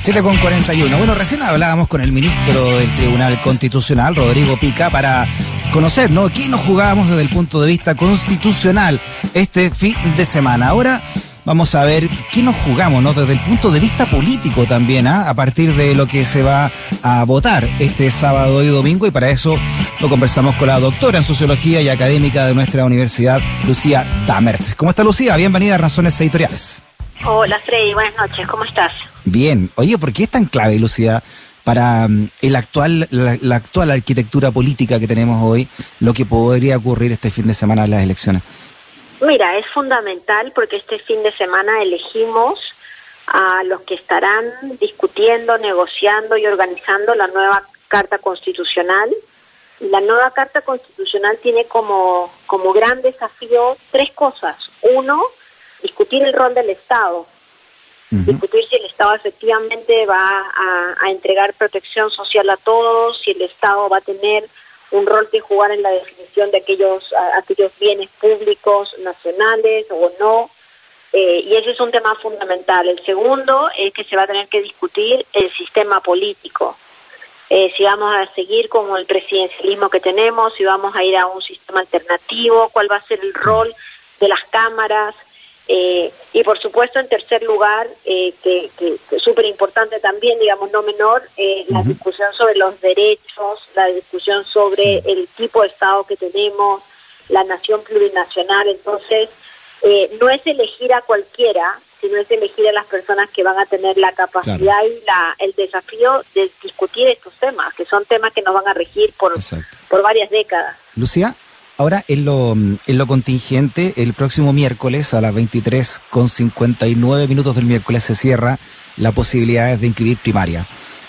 7 con 41. Bueno, recién hablábamos con el ministro del Tribunal Constitucional, Rodrigo Pica, para conocer, ¿no? ¿Qué nos jugábamos desde el punto de vista constitucional este fin de semana? Ahora vamos a ver qué nos jugamos, ¿no? Desde el punto de vista político también, ¿ah? a partir de lo que se va a votar este sábado y domingo, y para eso lo conversamos con la doctora en sociología y académica de nuestra universidad, Lucía Damert. ¿Cómo está Lucía? Bienvenida a Razones Editoriales. Hola Freddy, buenas noches, ¿cómo estás? Bien. Oye, ¿por qué es tan clave, Lucía, para mm, el actual, la, actual arquitectura política que tenemos hoy, lo que podría ocurrir este fin de semana en las elecciones? Mira, es fundamental porque este fin de semana elegimos a los que estarán discutiendo, negociando y organizando la nueva Carta Constitucional. La nueva Carta Constitucional tiene como, como gran desafío tres cosas. Uno, discutir el rol del Estado, discutir si el Estado efectivamente va a, entregar protección social a todos, si el Estado va a tener un rol que jugar en la definición de aquellos, aquellos bienes públicos nacionales o no. Eh, y ese es un tema fundamental. El segundo es que se va a tener que discutir el sistema político. Eh, si vamos a seguir con el presidencialismo que tenemos, si vamos a ir a un sistema alternativo, cuál va a ser el rol de las cámaras, eh, y por supuesto, en tercer lugar, eh, que, es súper importante también, digamos, no menor, eh, la discusión sobre los derechos, la discusión sobre el tipo de Estado que tenemos, la nación plurinacional. Entonces, no es elegir a cualquiera, sino es elegir a las personas que van a tener la capacidad y la, el desafío de discutir estos temas, que son temas que nos van a regir por, por varias décadas. Lucía, Ahora, en lo, en lo contingente, el próximo miércoles a las 23 con 59 minutos del miércoles se cierra la posibilidad de inscribir primaria.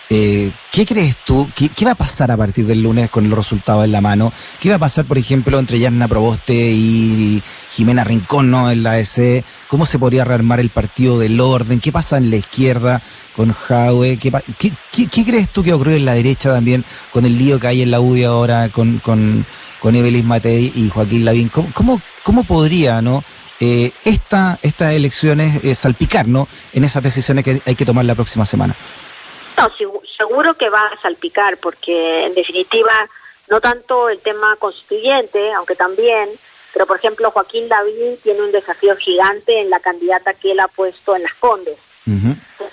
Eh, ¿Qué crees tú? ¿Qué, va a pasar a partir del lunes con los resultados en la mano? ¿Qué va a pasar, por ejemplo, entre Yarna Proboste y Jimena Rincón ¿no? en la EC? ¿Cómo se podría rearmar el partido del orden? ¿Qué pasa en la izquierda con Jaue? ¿Qué, qué, crees tú que ocurre en la derecha también con el lío que hay en la UDI ahora con, con con Evelyn Matei y Joaquín Lavín. ¿Cómo, cómo, podría no eh, esta, estas elecciones eh, salpicar ¿no? en esas decisiones que hay que tomar la próxima semana? No, seguro que va a salpicar, porque en definitiva no tanto el tema constituyente, aunque también, pero por ejemplo Joaquín Lavín tiene un desafío gigante en la candidata que él ha puesto en las Condes.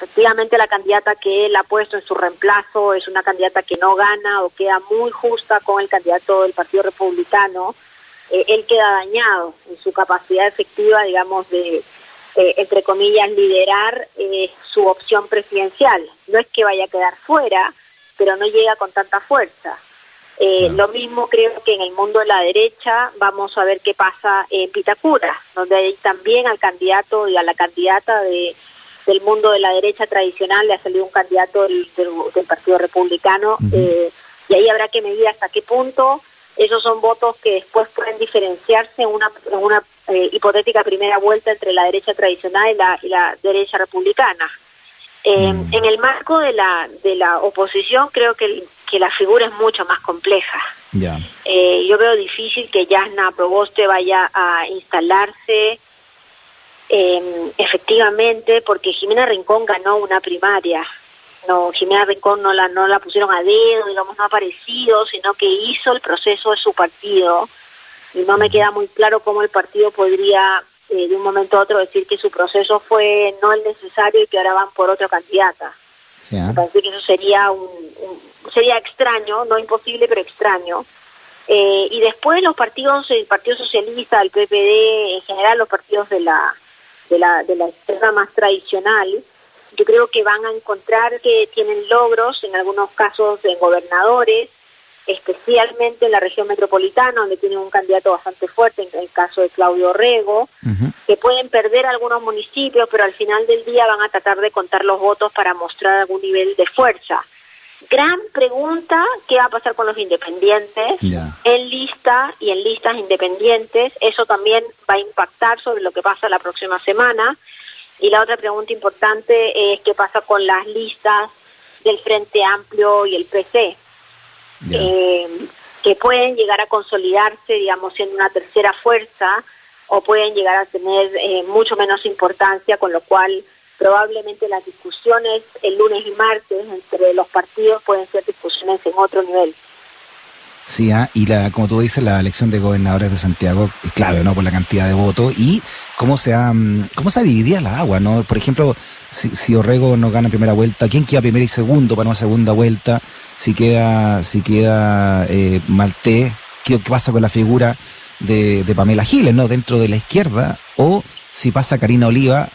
Efectivamente, la candidata que él ha puesto en su reemplazo es una candidata que no gana o queda muy justa con el candidato del Partido Republicano. Eh, él queda dañado en su capacidad efectiva, digamos, de, eh, entre comillas, liderar eh, su opción presidencial. No es que vaya a quedar fuera, pero no llega con tanta fuerza. Lo mismo creo que en el mundo de la derecha vamos a ver qué pasa en Pitacura, donde hay también al candidato y a la candidata de del mundo de la derecha tradicional le ha salido un candidato del, Partido Republicano eh, y ahí habrá que medir hasta qué punto esos son votos que después pueden diferenciarse en una, una eh, hipotética primera vuelta entre la derecha tradicional y la, y la derecha republicana. Eh, mm. En el marco de la, de la oposición creo que, que la figura es mucho más compleja. yo veo difícil que Yasna Proboste vaya a instalarse eh, efectivamente, porque Jimena Rincón ganó una primaria. No, Jimena Rincón no la, no la pusieron a dedo, digamos, no ha aparecido, sino que hizo el proceso de su partido. Y no me queda muy claro cómo el partido podría eh, de un momento a otro decir que su proceso fue no el necesario y que ahora van por otra candidata. Me parece que eso sería un, sería extraño, no imposible, pero extraño. Eh, y después los partidos, el Partido Socialista, el PPD, en general los partidos de la de la, de la izquierda más tradicional, yo creo que van a encontrar que tienen logros, en algunos casos en gobernadores, especialmente en la región metropolitana, donde tienen un candidato bastante fuerte, en el caso de Claudio Rego, que pueden perder algunos municipios, pero al final del día van a tratar de contar los votos para mostrar algún nivel de fuerza. Gran pregunta, ¿qué va a pasar con los independientes? En lista y en listas independientes, eso también va a impactar sobre lo que pasa la próxima semana. Y la otra pregunta importante es qué pasa con las listas del Frente Amplio y el PC, eh, que pueden llegar a consolidarse, digamos, siendo una tercera fuerza o pueden llegar a tener eh, mucho menos importancia, con lo cual probablemente las discusiones el lunes y martes entre los partidos pueden ser discusiones en otro nivel. Sí, ah, y la, como tú dices, la elección de gobernadores de Santiago es clave, ¿no? Por la cantidad de votos y cómo se ha, mm, cómo se ha dividido la agua, ¿no? Por ejemplo, si, si Orrego no gana primera vuelta, ¿quién queda primero y segundo para una segunda vuelta? Si queda, si queda eh, Maltés, ¿qué, pasa con la figura de, Pamela Giles, ¿no? Dentro de la izquierda, o si pasa Karina Oliva,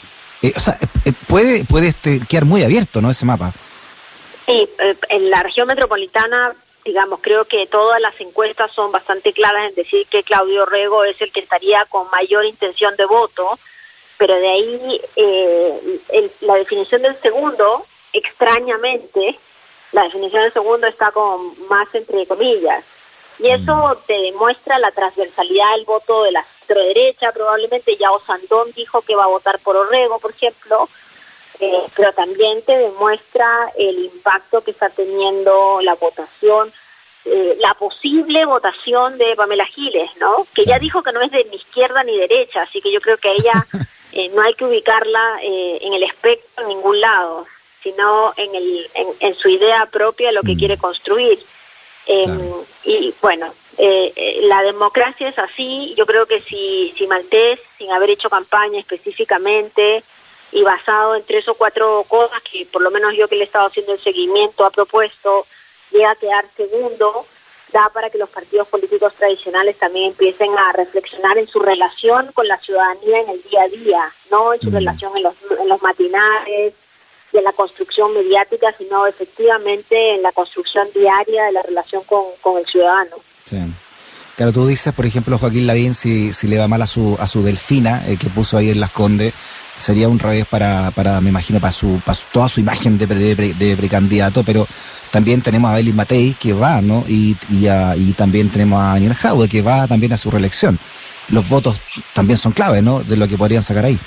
eh, o sea, eh, puede, puede este, quedar muy abierto, ¿no? Ese mapa. Sí, en la región metropolitana digamos, creo que todas las encuestas son bastante claras en decir que Claudio Rego es el que estaría con mayor intención de voto, pero de ahí eh, la definición del segundo, extrañamente, la definición del segundo está con más entre comillas. Y eso mm. te demuestra la transversalidad del voto de la derecha. Probablemente ya Osandón dijo que va a votar por Orrego, por ejemplo, eh, pero también te demuestra el impacto que está teniendo la votación, eh, la posible votación de Pamela Giles, ¿no? Que ya dijo que no es de ni izquierda ni derecha, así que yo creo que a ella eh, no hay que ubicarla en el espectro en ningún lado, sino en, el, en, su idea propia, lo que mm. quiere construir. Em, y bueno, la democracia es así. Yo creo que si, si Maltés, sin haber hecho campaña específicamente, y basado en tres o cuatro cosas que por lo menos yo que le he estado haciendo el seguimiento ha propuesto, llega a quedar segundo, da para que los partidos políticos tradicionales también empiecen a reflexionar en su relación con la ciudadanía en el día a día, no en su mm. relación en los, en los matinales y en la construcción mediática, sino efectivamente en la construcción diaria de la relación con, con el ciudadano. Sí. Claro, tú dices, por ejemplo, Joaquín Lavín, si, si le va mal a su, a su delfina, eh, que puso ahí en Las Condes, sería un revés para, para me imagino, para su, para toda su imagen de, de, precandidato, pero también tenemos a Belly Matei que va, ¿no? Y, y, y también tenemos a Daniel Jaude que va también a su reelección. Los votos también son claves, ¿no? De lo que podrían sacar ahí.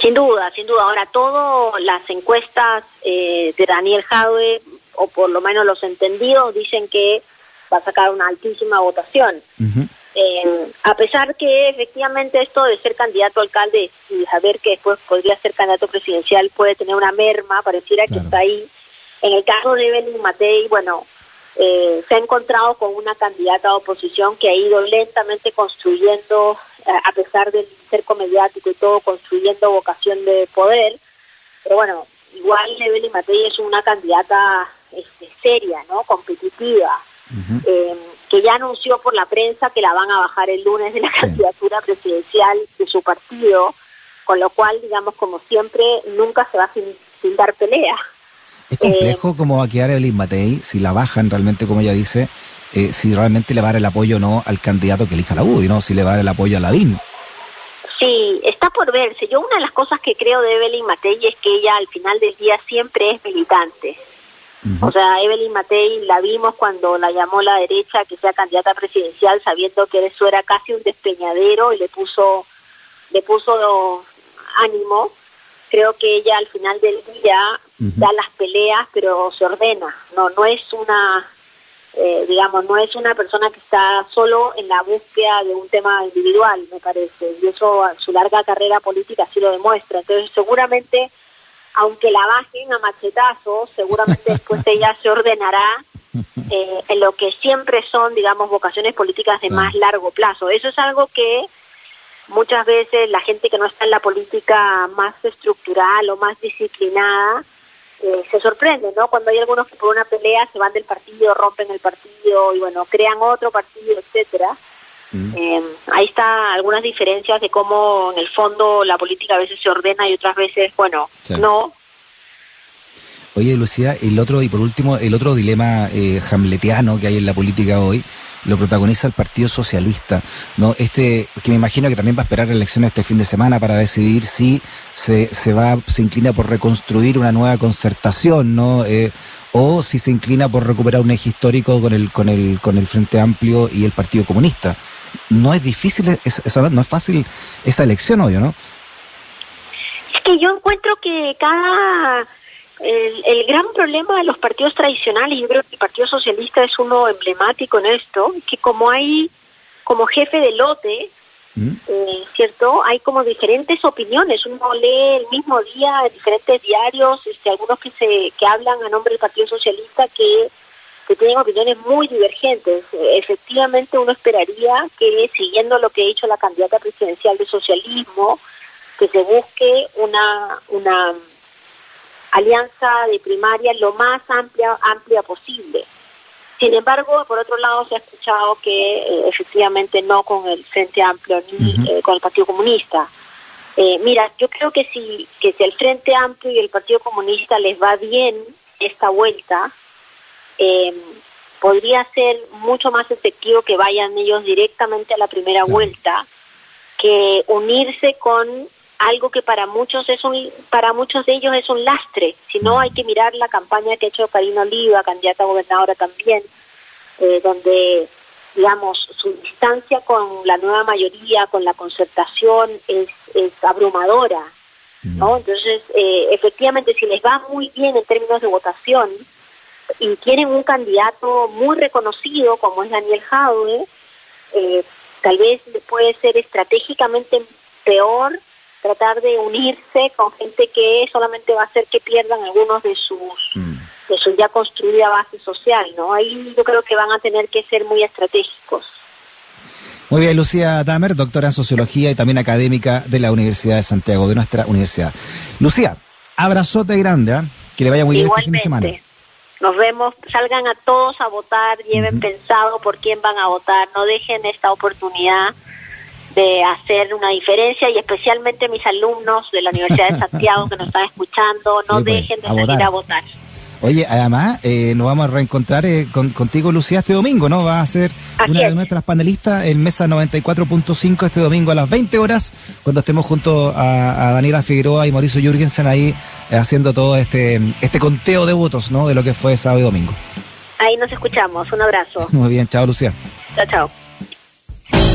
Sin duda, sin duda. Ahora, todas las encuestas eh, de Daniel Jaude o por lo menos los entendidos, dicen que va a sacar una altísima votación. Eh, a pesar que efectivamente esto de ser candidato a alcalde y saber que después podría ser candidato presidencial puede tener una merma, pareciera que está ahí. En el caso de Evelyn Matei, bueno, eh, se ha encontrado con una candidata de oposición que ha ido lentamente construyendo, eh, a pesar del cerco mediático y todo, construyendo vocación de poder. Pero bueno, igual Evelyn Matei es una candidata este, seria, ¿no? Competitiva que ya anunció por la prensa que la van a bajar el lunes de la candidatura presidencial de su partido, con lo cual, digamos, como siempre, nunca se va sin, sin dar pelea. Es complejo eh, cómo va a quedar Evelyn Matei si la bajan realmente, como ella dice, eh, si realmente le va a dar el apoyo o no al candidato que elija la UDI, ¿no? Si le va a dar el apoyo a Lavín. Sí, está por verse. Yo una de las cosas que creo de Evelyn Matei es que ella al final del día siempre es militante. O sea, Evelyn Matei la vimos cuando la llamó la derecha que sea candidata presidencial, sabiendo que eso era casi un despeñadero y le puso, le puso ánimo. Creo que ella al final del día da las peleas, pero se ordena. No, no es una, eh, digamos, no es una persona que está solo en la búsqueda de un tema individual, me parece. Y eso, su larga carrera política sí lo demuestra. Entonces, seguramente aunque la bajen a machetazos, seguramente después ella se ordenará eh, en lo que siempre son, digamos, vocaciones políticas de más largo plazo. Eso es algo que muchas veces la gente que no está en la política más estructural o más disciplinada eh, se sorprende, ¿no? Cuando hay algunos que por una pelea se van del partido, rompen el partido y bueno, crean otro partido, etcétera. Mm. Eh, ahí está algunas diferencias de cómo en el fondo la política a veces se ordena y otras veces, bueno, no. Oye, Lucía, el otro, y por último, el otro dilema eh, hamletiano que hay en la política hoy, lo protagoniza el Partido Socialista, ¿no? Este, que me imagino que también va a esperar elecciones este fin de semana para decidir si se, se va, se inclina por reconstruir una nueva concertación, ¿no? Eh, o si se inclina por recuperar un eje histórico con el, con el, con el Frente Amplio y el Partido Comunista no es difícil, es, no es fácil esa elección, obvio, ¿no? Es que yo encuentro que cada... El, gran problema de los partidos tradicionales, yo creo que el Partido Socialista es uno emblemático en esto, que como hay como jefe de lote, ¿Mm? Eh, ¿cierto? Hay como diferentes opiniones. Uno lee el mismo día en diferentes diarios, este, algunos que se que hablan a nombre del Partido Socialista que, que tienen opiniones muy divergentes. efectivamente, uno esperaría que, siguiendo lo que ha dicho la candidata presidencial de socialismo, que se busque una, una alianza de primaria lo más amplia, amplia posible. Sin embargo, por otro lado, se ha escuchado que eh, efectivamente no con el Frente Amplio ni eh, con el Partido Comunista. Eh, mira, yo creo que si, que si el Frente Amplio y el Partido Comunista les va bien esta vuelta, podría ser mucho más efectivo que vayan ellos directamente a la primera vuelta que unirse con algo que para muchos es un para muchos de ellos es un lastre. Si no hay que mirar la campaña que ha hecho Karina Oliva candidata a gobernadora también eh, donde digamos su distancia con la nueva mayoría con la concertación es, es abrumadora no entonces eh, efectivamente si les va muy bien en términos de votación y tienen un candidato muy reconocido como es Daniel Jadwe eh, tal vez puede ser estratégicamente peor tratar de unirse con gente que solamente va a hacer que pierdan algunos de sus mm. de su ya construida base social, ¿no? Ahí yo creo que van a tener que ser muy estratégicos. Muy bien, Lucía Damer, doctora en sociología y también académica de la Universidad de Santiago, de nuestra universidad. Lucía, abrazote grande, ¿eh? que le vaya muy bien este fin de semana. Nos vemos, salgan a todos a votar, lleven pensado por quién van a votar, no dejen esta oportunidad de hacer una diferencia y especialmente mis alumnos de la Universidad de Santiago que nos están escuchando, no pues, dejen de salir a votar. Oye, además, eh, nos vamos a reencontrar eh, contigo, Lucía, este domingo, ¿no? Va a ser una de nuestras panelistas en Mesa 94.5 este domingo a las 20 horas, cuando estemos junto a, Daniela Figueroa y Mauricio Jürgensen ahí eh, haciendo todo este, este conteo de votos, ¿no? De lo que fue sábado y domingo. Ahí nos escuchamos. Un abrazo. Muy bien, chao, Lucía. Chao, chao.